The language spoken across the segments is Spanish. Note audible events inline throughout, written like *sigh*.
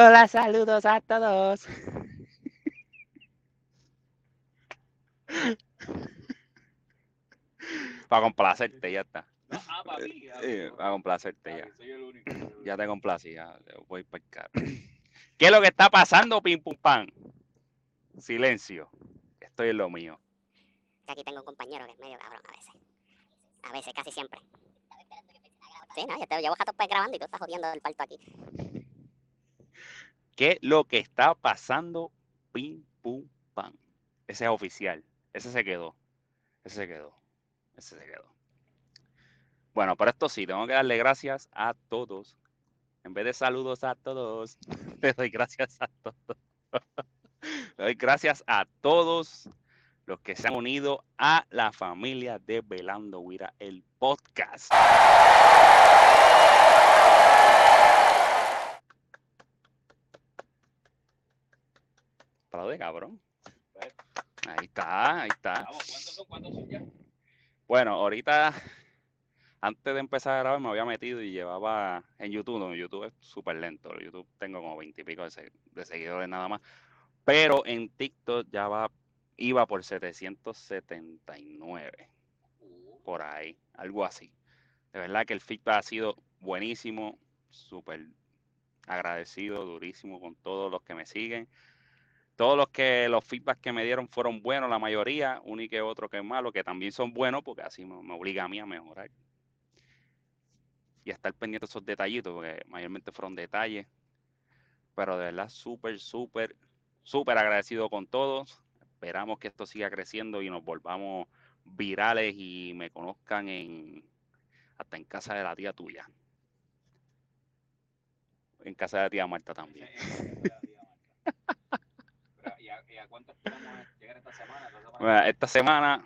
Hola, saludos a todos. Para complacerte, ya está. Ah, para mí. Eh, para complacerte ya. Soy el único. soy el Ya te complací, ya voy para el carro. ¿Qué es lo que está pasando, pim pum pan? Silencio. Estoy en lo mío. aquí tengo un compañero que es medio cabrón a veces. A veces, casi siempre. Sí, no, yo te llevo pues grabando y tú estás jodiendo el parto aquí. ¿Qué lo que está pasando, pim pum pan? Ese es oficial. Ese se quedó. Ese se quedó. Ese se quedó. Bueno, pero esto sí, tengo que darle gracias a todos. En vez de saludos a todos, *laughs* le doy gracias a todos. *laughs* Le doy gracias a todos los que se han unido a la familia de Velando Huira, el podcast. Aplaude, cabrón. Ahí está, ahí está. Vamos, ¿cuántos son? ¿Cuántos son ya? Bueno, ahorita, antes de empezar a grabar, me había metido y llevaba en YouTube. No, YouTube es súper lento. en YouTube tengo como veintipico de, de seguidores nada más. Pero en TikTok ya va, iba por 779, Uh, por ahí, algo así. De verdad que el feedback ha sido buenísimo, súper agradecido, durísimo con todos los que me siguen. Todos los que los feedbacks que me dieron fueron buenos, la mayoría, uno y otro que es malo, que también son buenos porque así me, me obliga a mí a mejorar. Y a estar pendiente de esos detallitos, porque mayormente fueron detalles. Pero de verdad, súper, súper, súper agradecido con todos. Esperamos que esto siga creciendo y nos volvamos virales y me conozcan en hasta en casa de la tía tuya. En casa de la tía Marta también. *laughs* Pero, ¿Y a, y a cuánto esperamos llegar esta semana? ¿Esta semana?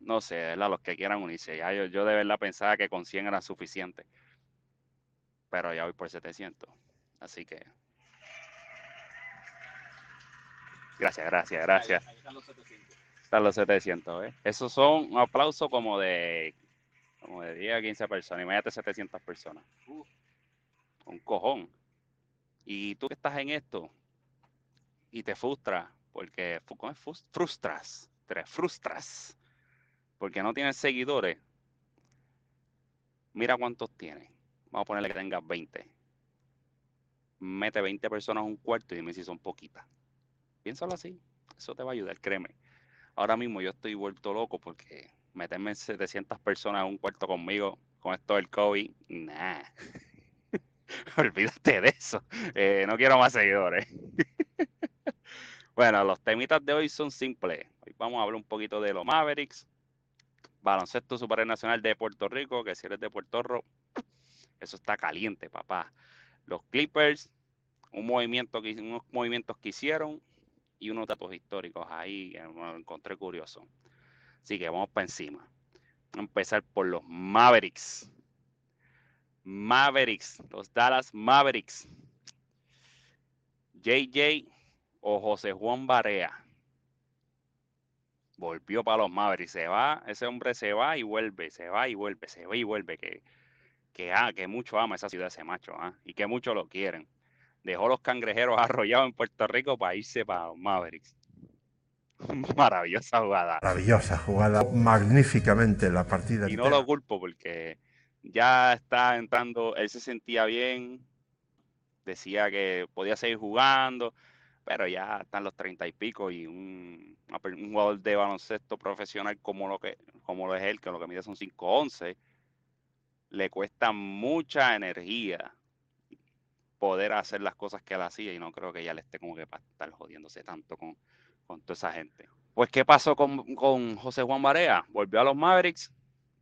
No sé, ¿verdad? los que quieran unirse. Ya yo, yo de verdad pensaba que con 100 era suficiente. Pero ya voy por 700. Así que. Gracias, gracias, gracias. Ahí, ahí están los 700. Están los 700, ¿eh? Esos son un aplauso como de, como de 10 a 15 personas. Imagínate 700 personas. Uh. Un cojón. Y tú que estás en esto y te frustras, porque ¿cómo es? Frus- frustras, te frustras, porque no tienes seguidores. Mira cuántos tienes. Vamos a ponerle que tengas 20. Mete 20 personas a un cuarto y dime si son poquitas. Piénsalo así. Eso te va a ayudar, créeme. Ahora mismo yo estoy vuelto loco porque meterme en 700 personas en un cuarto conmigo con esto del COVID, nah. *laughs* Olvídate de eso. Eh, no quiero más seguidores. *laughs* bueno, los temitas de hoy son simples. Vamos a hablar un poquito de los Mavericks, baloncesto supernacional de Puerto Rico, que si eres de Puerto Rico, eso está caliente, papá. Los Clippers, un movimiento que, unos movimientos que hicieron y unos datos históricos ahí que me encontré curioso. Así que vamos para encima. Vamos a empezar por los Mavericks. Mavericks, los Dallas Mavericks. JJ o José Juan Barea. Volvió para los Mavericks. Se va, ese hombre se va y vuelve, se va y vuelve, se va y vuelve. Que, que, ah, que mucho ama esa ciudad ese macho, ah, y que mucho lo quieren. Dejó los cangrejeros *laughs* arrollados en Puerto Rico para irse para los Mavericks. *laughs* Maravillosa jugada. Maravillosa jugada, magníficamente la partida. Y no entera. lo culpo porque ya está entrando, él se sentía bien, decía que podía seguir jugando, pero ya están los treinta y pico y un, un jugador de baloncesto profesional como lo que como lo es él, que lo que mide son 5'11", le cuesta mucha energía poder hacer las cosas que él hacía y no creo que ya le esté como que para estar jodiéndose tanto con, con toda esa gente. Pues, ¿qué pasó con, con José Juan Barea? Volvió a los Mavericks,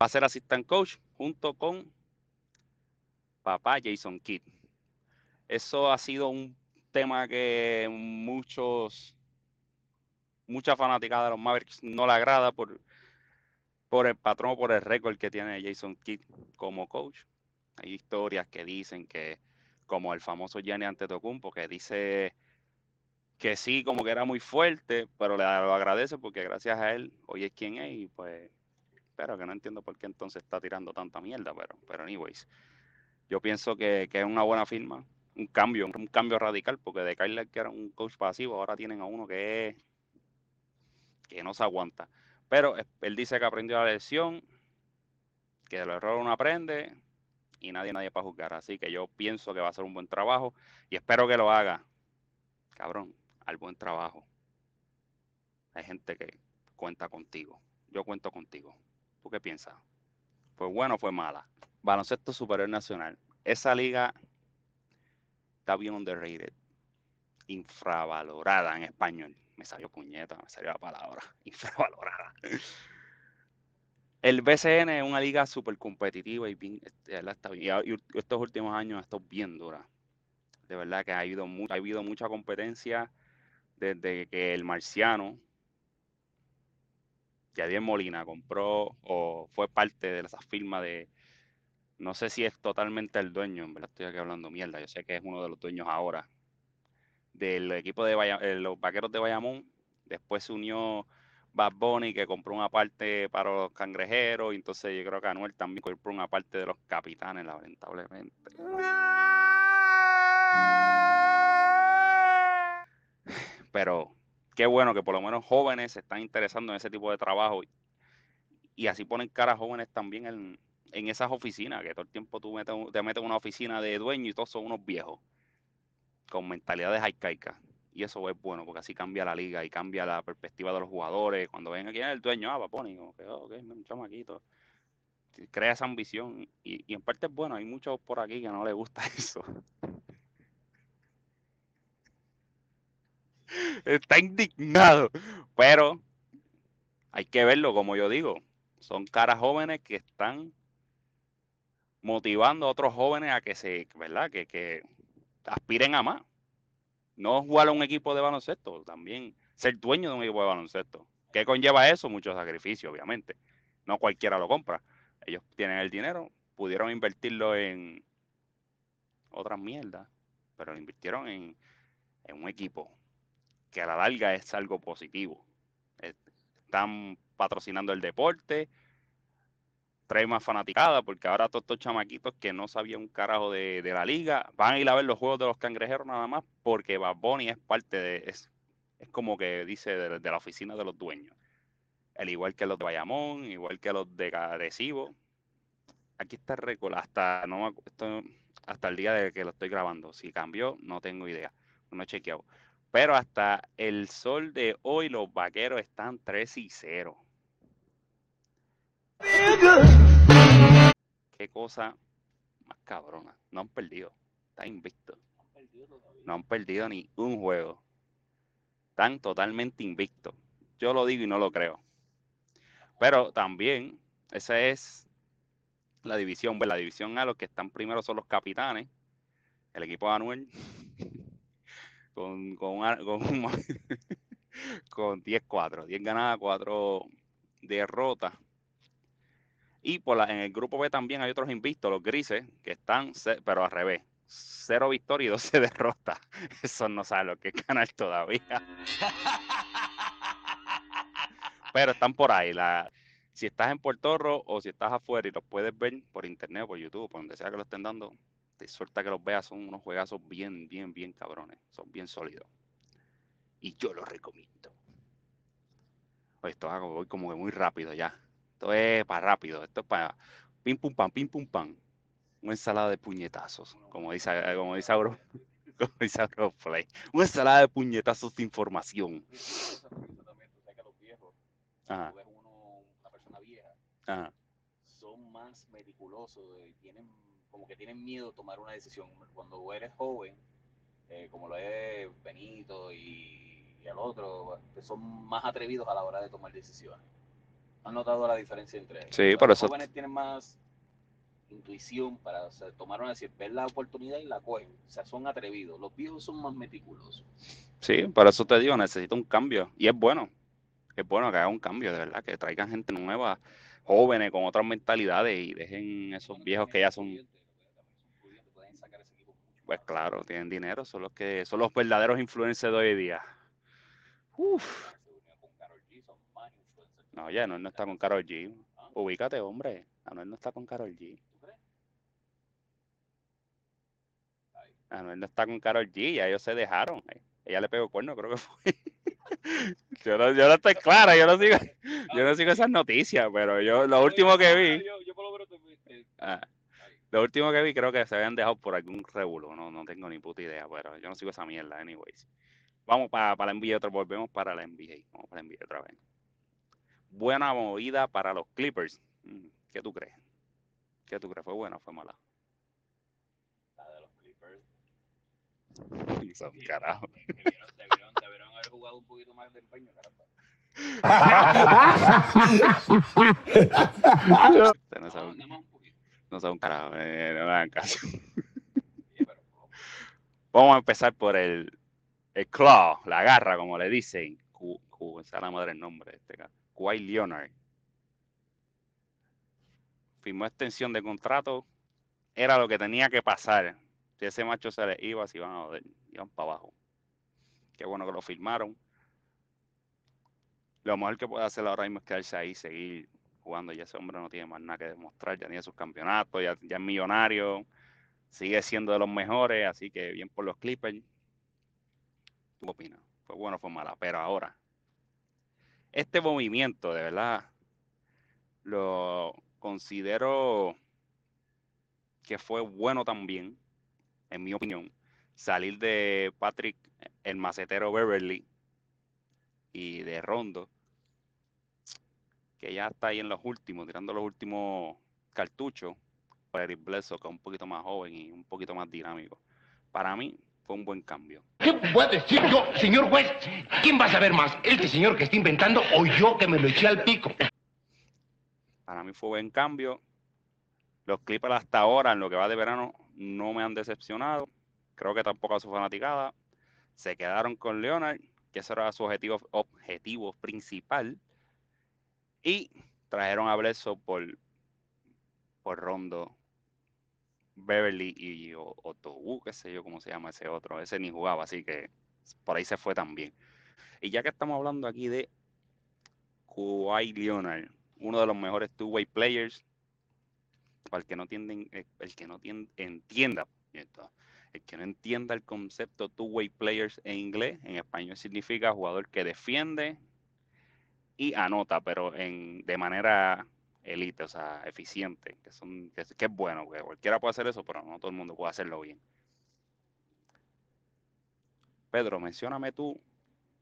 va a ser assistant coach junto con papá Jason Kidd. Eso ha sido un tema que muchos, mucha fanaticada de los Mavericks no le agrada por, por el patrón por el récord que tiene Jason Kidd como coach. Hay historias que dicen que, como el famoso Gianni Antetokounmpo, que dice que sí, como que era muy fuerte, pero le agradece porque gracias a él hoy es quien es y pues pero que no entiendo por qué entonces está tirando tanta mierda, pero, pero anyways. Yo pienso que, que es una buena firma, un cambio, un cambio radical, porque de Kyler que era un coach pasivo, ahora tienen a uno que que no se aguanta. Pero él dice que aprendió la lección, que de los errores uno aprende y nadie, nadie para juzgar. Así que yo pienso que va a ser un buen trabajo y espero que lo haga. Cabrón, al buen trabajo. Hay gente que cuenta contigo. Yo cuento contigo. ¿Tú qué piensas? ¿Fue bueno o fue mala? Baloncesto Superior Nacional. Esa liga está bien underrated. Infravalorada en español. Me salió puñeta, me salió la palabra. *laughs* Infravalorada. El BCN es una liga súper competitiva y bien, este. Y, estos últimos años ha estado bien dura. De verdad que ha habido, ha habido mucha competencia desde que el marciano, Yadier Molina, compró o fue parte de esa firma de, no sé si es totalmente el dueño, en verdad estoy aquí hablando mierda, yo sé que es uno de los dueños ahora, del equipo de eh, los vaqueros de Bayamón, después se unió Bad Bunny que compró una parte para los cangrejeros, y entonces yo creo que Anuel también compró una parte de los capitanes, lamentablemente. *laughs* Pero qué bueno que por lo menos jóvenes se están interesando en ese tipo de trabajo y así ponen cara a jóvenes también en, en esas oficinas, que todo el tiempo tú metes te metes en una oficina de dueño y todos son unos viejos con mentalidades arcaicas. Y eso es bueno, porque así cambia la liga y cambia la perspectiva de los jugadores. Cuando ven aquí el dueño, ah, va Pony, como que, "Oh, ok, un chamaquito. Crea esa ambición y, y en parte es bueno, hay muchos por aquí que no les gusta *laughs* eso. Está indignado, pero hay que verlo, como yo digo, son caras jóvenes que están motivando a otros jóvenes a que se, ¿verdad? Que, que aspiren a más. No jugar a un equipo de baloncesto, también ser dueño de un equipo de baloncesto. ¿Qué conlleva eso? Mucho sacrificio, obviamente. No cualquiera lo compra. Ellos tienen el dinero, pudieron invertirlo en otras mierdas, pero lo invirtieron en, en un equipo que a la larga es algo positivo. Están patrocinando el deporte, trae más fanaticada, porque ahora todos estos chamaquitos que no sabían un carajo de, la liga van a ir a ver los juegos de los cangrejeros nada más, porque Bad Bunny es parte de, es, es como que dice de, la oficina de los dueños. Al igual que los de Bayamón, igual que los de Arecibo. Aquí está el récord, hasta, no, hasta el día de que lo estoy grabando. Si cambió, no tengo idea, no he chequeado. Pero hasta el sol de hoy, los vaqueros están 3 y 0. Qué cosa más cabrona. No han perdido. Están invictos. No han perdido ni un juego. Están totalmente invictos. Yo lo digo y no lo creo. Pero también, esa es la división. Pues la división A, los que están primero son los capitanes. El equipo de Anuel. *laughs* Con, con, con, *laughs* con 10-4. 10 ganadas, 4 derrotas. Y en el grupo B también hay otros invictos, los grises, que están, pero al revés. Cero victoria y 12 *laughs* derrotas. Eso no sabe lo que es ganar todavía. Pero están por ahí. Si estás en Puerto Rico o si estás afuera y los puedes ver por internet o por YouTube, por donde sea que lo estén dando, te suelta que los veas, son unos juegazos bien, bien, bien cabrones. Son bien sólidos. Y yo los recomiendo. Esto hago, voy como que muy rápido ya. Esto es para rápido. Esto es para pim pum pam, pim pum pam. Una ensalada de puñetazos, como dice, como dice Auro, *laughs* como dice Auroplay. Una ensalada de puñetazos de información. Ajá, tú ves uno, una persona vieja, ajá. son más meticulosos, eh, tienen como que tienen miedo de tomar una decisión. Cuando eres joven, eh, como lo es Benito y, y el otro, son más atrevidos a la hora de tomar decisiones. ¿Han notado la diferencia entre ellos? Sí, Los por eso- jóvenes tienen más intuición para o sea, tomar una decisión, ver la oportunidad y la cogen. O sea, son atrevidos. Los viejos son más meticulosos. Sí, por eso te digo, necesito un cambio. Y es bueno, es bueno que haga un cambio, de verdad, que traigan gente nueva, jóvenes, con otras mentalidades y dejen esos viejos que ya son, Pueden sacar ese equipo mucho pues claro, tienen dinero, son los que son los verdaderos influencers de hoy día. Uf. Se unieron con Karol G, son más influencers. No, ya Anuel no está con Karol G. Ubícate, hombre. Anuel no está con Karol G. Anuel no está con Carol G, ya ellos se dejaron. eh. Ella le pegó cuerno, creo que fue. *laughs* yo, no, yo no estoy clara, yo no sigo, yo no sigo esas noticias, pero yo lo último que vi, ah, lo último que vi creo que se habían dejado por algún revuelo, no, no tengo ni puta idea, pero yo no sigo esa mierda, anyways. Vamos para, para la NBA, otra, volvemos para la NBA, vamos para la NBA otra vez. Buena movida para los Clippers. Mm, ¿Qué tú crees? ¿Qué tú crees? ¿Fue buena o fue mala? la de los Clippers. *laughs* Son carajo. Debieron, debieron, haber jugado un poquito más de empeño, caramba. Ustedes no poquito. no saben un carajo, eh, no me hagan caso. *laughs* Vamos a empezar por el, el claw, la garra, como le dicen. Cu, cu, esa es la madre el nombre de este caso. Kawhi Leonard. Firmó extensión de contrato. Era lo que tenía que pasar. Si ese macho se le iba, se iban a iban para abajo. Qué bueno que lo firmaron. Lo mejor que puede hacer ahora mismo es quedarse ahí, seguir jugando. Ya ese hombre no tiene más nada que demostrar, ya tiene sus campeonatos, ya, es millonario sigue siendo de los mejores, así que bien por los Clippers. ¿Tú opinas? Fue bueno, fue mala, pero ahora, este movimiento, de verdad, lo considero que fue bueno también, en mi opinión, salir de Patrick, el macetero Beverly, y de Rondo, que ya está ahí en los últimos, tirando los últimos cartuchos, por Eric Bledsoe, que es un poquito más joven y un poquito más dinámico. Para mí fue un buen cambio. ¿Qué puedo decir yo, señor juez? ¿Quién va a saber más? ¿Este señor que está inventando o yo que me lo eché al pico? Para mí fue buen cambio. Los Clippers hasta ahora, en lo que va de verano, no me han decepcionado. Creo que tampoco a su fanaticada. Se quedaron con Leonard, que ese era su objetivo, objetivo principal. Y trajeron a Bledsoe por, por Rondo, Beverly y O- Otobu, qué sé yo cómo se llama ese otro. Ese ni jugaba, así que por ahí se fue también. Y ya que estamos hablando aquí de Kawhi Leonard, uno de los mejores two-way players, para el que no tienden, eh, el que no tien- entienda, el que no entienda el concepto two-way players en inglés, en español significa jugador que defiende y anota, pero en, de manera elite, o sea, eficiente, que, son, que, es- que es bueno, que cualquiera puede hacer eso, pero no todo el mundo puede hacerlo bien. Pedro, mencióname tú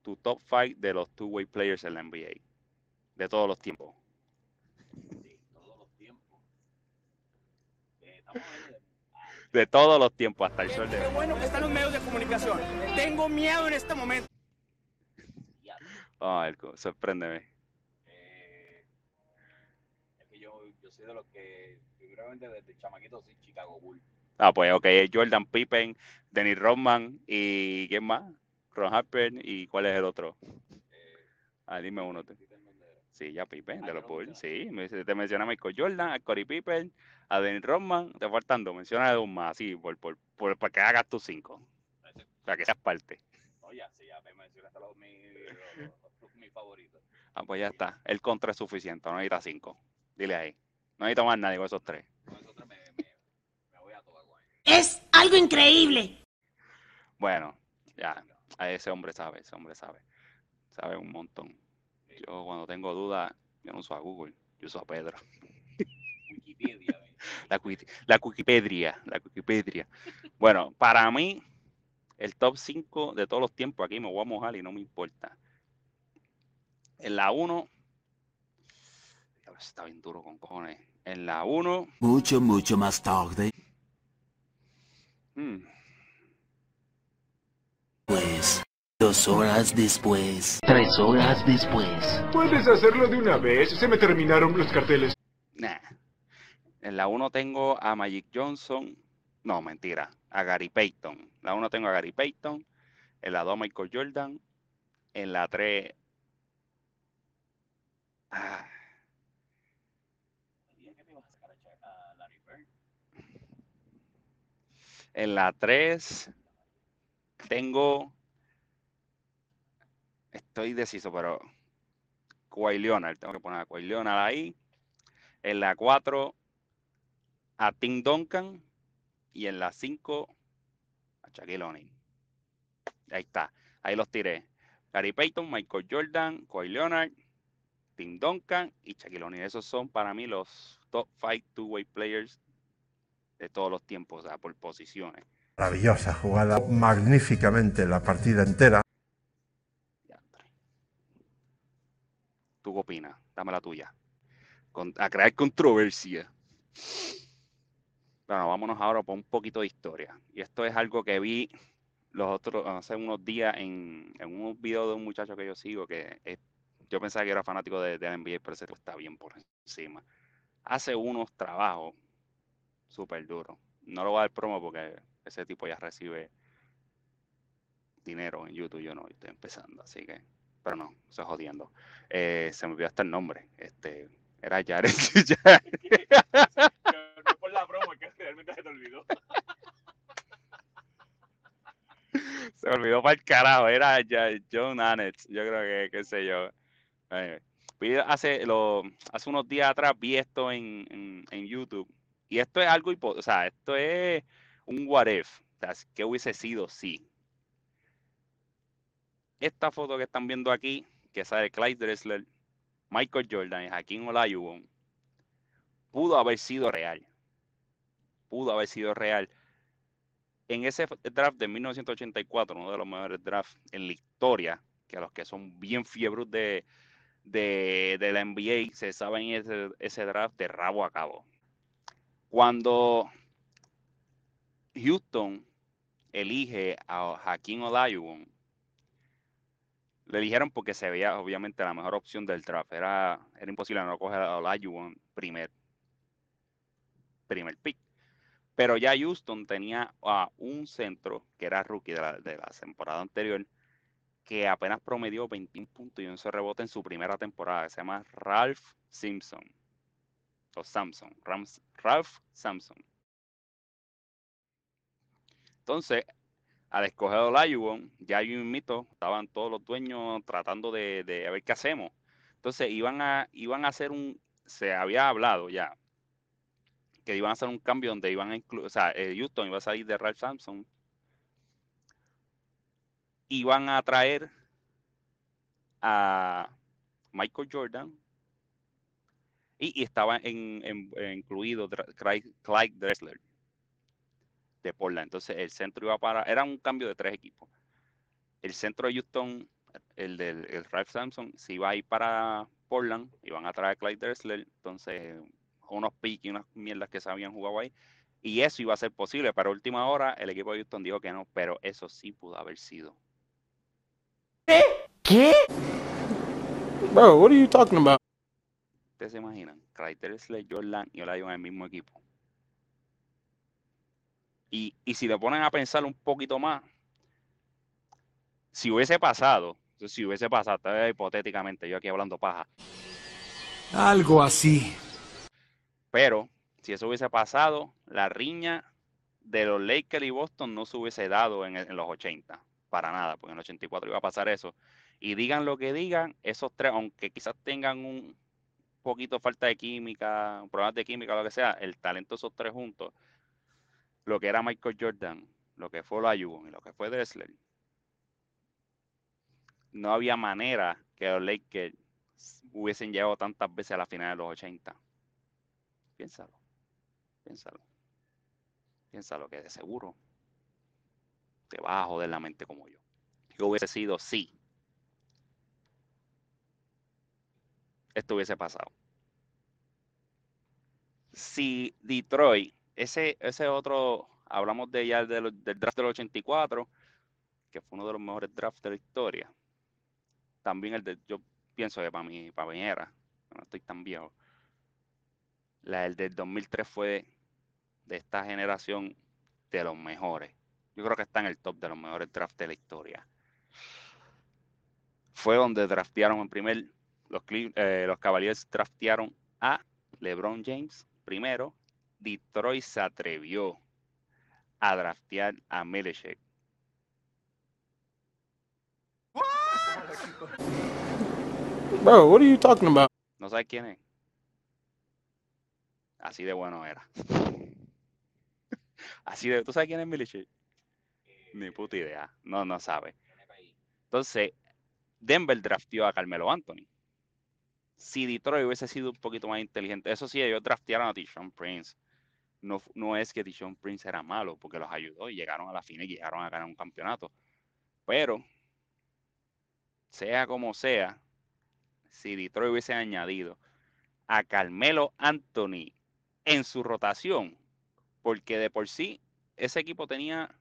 tu top 5 de los two-way players en la NBA, de todos los tiempos. de todos los tiempos. Eh, *laughs* de todos los tiempos, hasta el sol de Qué bueno que están los medios de comunicación. Tengo miedo en este momento. *laughs* Ah, sorpréndeme. Eh, es que yo, yo soy de los que, seguramente desde chamaquito soy Chicago Bull. Ah, pues ok, Jordan Pippen, Dennis Rodman y ¿quién más? Ron Harper y ¿cuál es el otro? Eh, Ah, dime uno. Mendera. Sí, ya Pippen, Ah, de los lo Bulls. Sí, te menciona a Michael Jordan, a Corey Pippen, a Dennis Rodman, te faltan dos, menciona a dos más, así, por, por, por, para que hagas tus cinco, para que seas parte. No, ya, sí, ya me mencionaste los mis, los- los- mis favoritos. Ah, pues ya está, el contra es suficiente, no necesita cinco. Dile ahí, no necesita más nadie con esos tres. Con esos tres me, me, me voy a toda guay. Es algo increíble. Bueno, ya, a ese hombre sabe, ese hombre sabe, sabe un montón. Yo cuando tengo dudas, yo no uso a Google, yo uso a Pedro. *laughs* Wikipedia. ¿ves? La, la Wikipedia, la Wikipedia. Bueno, para mí, el top 5 de todos los tiempos, aquí me voy a mojar y no me importa. En la 1, está bien duro con cojones. En la 1, Mucho, mucho más tarde, mm, pues, dos horas después, tres horas después. Puedes hacerlo de una vez, se me terminaron los carteles. nah. En la 1 tengo a Magic Johnson. No, mentira. A Gary Payton. La 1 tengo a Gary Payton. En la 2 Michael Jordan. En la 3... Ah, Dije que me ibas a sacar a Cha- a Larry Bird. En la 3 tengo. Estoy deciso, pero. Leonard. Tengo que poner a Leonard ahí. En la 4 a Tim Duncan. Y en la 5. Shaquille O'Neal. Ahí está. Ahí los tiré. Gary Payton, Michael Jordan, Kawhi Leonard, Tim Duncan y Shaquille O'Neal. Esos son para mí los top five two-way players de todos los tiempos, o sea, por posiciones. Maravillosa jugada, magníficamente la partida entera. ¿Tú qué opinas? Dame la tuya. Con- a crear controversia. Bueno, vámonos ahora por un poquito de historia. Y esto es algo que vi los otros, hace unos días en, en un video de un muchacho que yo sigo que es- yo pensaba que era fanático de, de la NBA, pero tipo está bien por encima. Hace unos trabajos súper duros. No lo voy a dar promo porque ese tipo ya recibe dinero en YouTube. Yo no, estoy empezando, así que. Pero no, estoy jodiendo. Eh, se me olvidó hasta el nombre. Este, era Jared. *laughs* No por la promo, es que realmente se te olvidó. Se me olvidó para el carajo, era John Annett, yo creo que, qué sé yo. Eh, hace, lo, hace unos días atrás vi esto en, en, en YouTube y esto es algo, o sea, esto es un what if, o sea, ¿qué hubiese sido si? Esta foto que están viendo aquí, que sale Clyde Dressler, Michael Jordan y Hakeem Olajuwon, pudo haber sido real. Pudo haber sido real en ese draft de 1984, uno de los mejores drafts en la historia, que a los que son bien fiebros de, de, la NBA se saben ese draft de rabo a cabo. Cuando Houston elige a Hakeem Olajuwon, le eligieron porque se veía obviamente la mejor opción del draft. Era, era imposible no coger a Olajuwon primer, primer pick. Pero ya Houston tenía a un centro que era rookie de la, temporada anterior, que apenas promedió 21 puntos y 11 rebotes en su primera temporada. Se llama Ralph Simpson. O Samson. Ralph Samson. Entonces, al escoger a Olajuwon, ya un mito, estaban todos los dueños tratando de, de a ver qué hacemos. Entonces, iban a, iban a hacer un, se había hablado ya, que iban a hacer un cambio donde iban a incluir, o sea, eh, Houston iba a salir de Ralph Sampson. Iban a traer a Michael Jordan y, y estaba en, en- eh, incluido Clyde, Dressler de Portland. Entonces el centro iba para, era un cambio de tres equipos. El centro de Houston, el del el Ralph Sampson, se iba a ir para Portland, iban a traer a Clyde Dressler, entonces unos picks y unas mierdas que se habían jugado ahí. Y eso iba a ser posible, pero a última hora el equipo de Houston dijo que no, pero eso sí pudo haber sido. ¿Qué? Bro, what are you talking about? ¿Ustedes se imaginan? Clyde Dressler, Jordan y Olajuwon en el mismo equipo. Y, y si le ponen a pensar un poquito más, si hubiese pasado, si hubiese pasado, tal vez hipotéticamente, yo aquí hablando paja, Algo así. pero si eso hubiese pasado, la riña de los Lakers y Boston no se hubiese dado en, en los 80, para nada, porque en el 84 iba a pasar eso. Y digan lo que digan, esos tres, aunque quizás tengan un poquito falta de química, problemas de química, lo que sea, el talento de esos tres juntos, lo que era Michael Jordan, lo que fue Olajuwon y lo que fue Dressler, no había manera que los Lakers hubiesen llegado tantas veces a la final de los 80. Piénsalo, piénsalo, piénsalo que de seguro te vas a joder la mente como yo. Que hubiese sido sí. Esto hubiese pasado. Si Detroit, ese, ese otro, hablamos de ya de lo- del draft del 84, que fue uno de los mejores drafts de la historia. También el de, yo pienso que para mí, para mí era, no estoy tan viejo. La el del 2003 fue de esta generación de los mejores. Yo creo que está en el top de los mejores drafts de la historia. Fue donde draftearon en primer, los, eh, los Cavaliers draftearon a LeBron James primero. Detroit se atrevió a draftear a Milicic. Bro, what are you talking about? ¿No sabes quién es? Así de bueno era. *laughs* Así de, ¿tú sabes quién es Milicic? Ni puta idea. No, no sabe. Entonces, Denver drafteó a Carmelo Anthony. Si Detroit hubiese sido un poquito más inteligente, eso sí, ellos draftearon a Tishon Prince. No, no es que Tishon Prince era malo, porque los ayudó y llegaron a la final y llegaron a ganar un campeonato. Pero, sea como sea, si Detroit hubiese añadido a Carmelo Anthony en su rotación, porque de por sí ese equipo tenía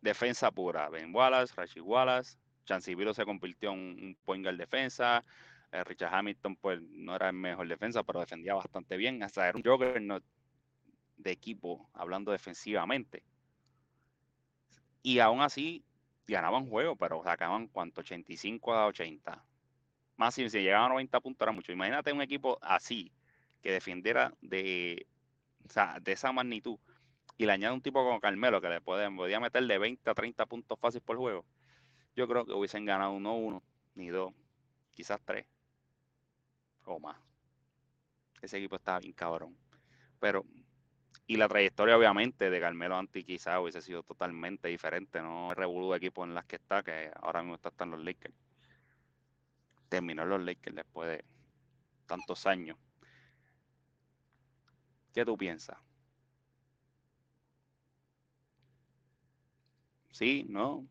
defensa pura. Ben Wallace, Rashid Wallace, Chancivilo se convirtió en un point guard defensa. eh, Richard Hamilton, pues no era el mejor defensa, pero defendía bastante bien. Hasta era un juggernaut de equipo, hablando defensivamente. Y aún así ganaban juegos, pero sacaban cuánto, 85 a 80. Más si, llegaban a 90 puntos era mucho. Imagínate un equipo así, que defendiera de, o sea, de esa magnitud y le añade un tipo como Carmelo que le podía meter de 20 a 30 puntos fácil por juego, yo creo que hubiesen ganado no uno, ni dos, quizás tres o más. Ese equipo estaba bien cabrón. Pero, y la trayectoria obviamente de Carmelo Anti quizás hubiese sido totalmente diferente, no revolú de equipo en las que está, que ahora mismo está, está en los Lakers. Terminó los Lakers después de tantos años. ¿Qué tú piensas? Sí, no.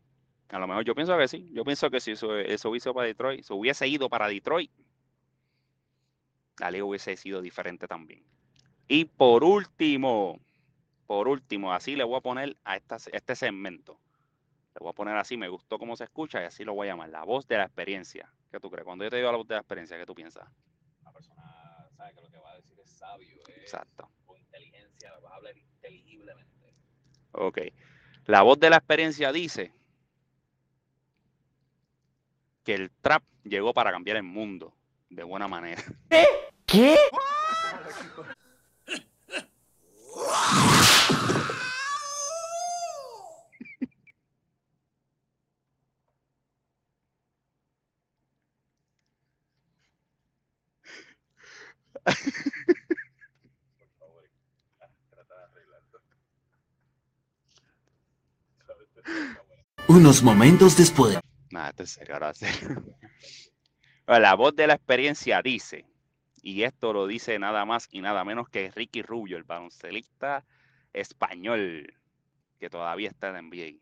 A lo mejor yo pienso que sí. Yo pienso que si eso, eso hubiese ido para Detroit, si hubiese ido para Detroit, la liga hubiese sido diferente también. Y por último, por último, así le voy a poner a esta, este segmento. Le voy a poner así, me gustó cómo se escucha y así lo voy a llamar. La voz de la experiencia. ¿Qué tú crees? Cuando yo te digo la voz de la experiencia, ¿qué tú piensas? Una persona sabe que lo que va a decir es sabio, es Exacto. con inteligencia, va a hablar inteligiblemente. Ok. La voz de la experiencia dice que el trap llegó para cambiar el mundo de buena manera. ¿Qué? Unos momentos después. Nada, esto es serio. *laughs* La voz de la experiencia dice, y esto lo dice nada más y nada menos que Ricky Rubio, el baloncelista español, que todavía está en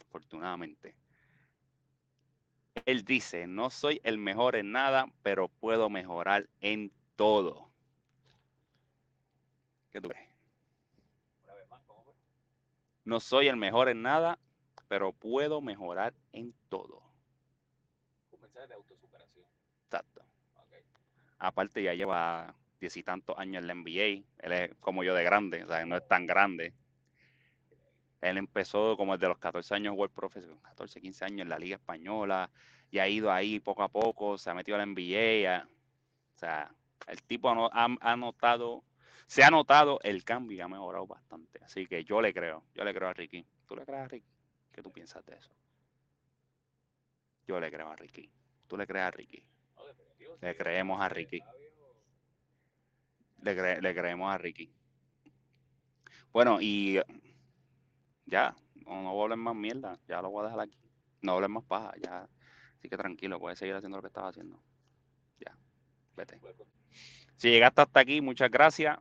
afortunadamente. Él dice, no soy el mejor en nada, pero puedo mejorar en todo. ¿Qué tú fue? No soy el mejor en nada, pero puedo mejorar en todo. Un mensaje de autosuperación. Exacto. Ok. Aparte ya lleva diez y tantos años en la NBA. Él es como yo de grande, o sea, no es tan grande. Él empezó como desde los 14 años World Professional, 14, 15 años en la Liga Española y ha ido ahí poco a poco, se ha metido a la NBA. o sea, el tipo ha- ha notado, se ha notado el cambio y ha mejorado bastante. Así que yo le creo, yo le creo a Ricky. ¿Tú le crees a Ricky? ¿Qué tú piensas de eso? Yo le creo a Ricky. ¿Tú le crees a Ricky? Le creemos a Ricky. Le, cre- le creemos a Ricky. Bueno, y ya, no, no más mierda, ya lo voy a dejar aquí. No hables más paja, ya. Así que tranquilo, puedes seguir haciendo lo que estás haciendo. Ya, vete. Si llegaste hasta aquí, muchas gracias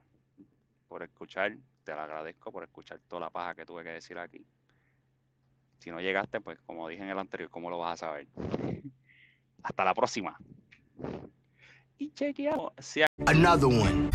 por escuchar. Te lo agradezco por escuchar toda la paja que tuve que decir aquí. Si no llegaste, pues como dije en el anterior, ¿cómo lo vas a saber? *laughs* Hasta la próxima. Another one.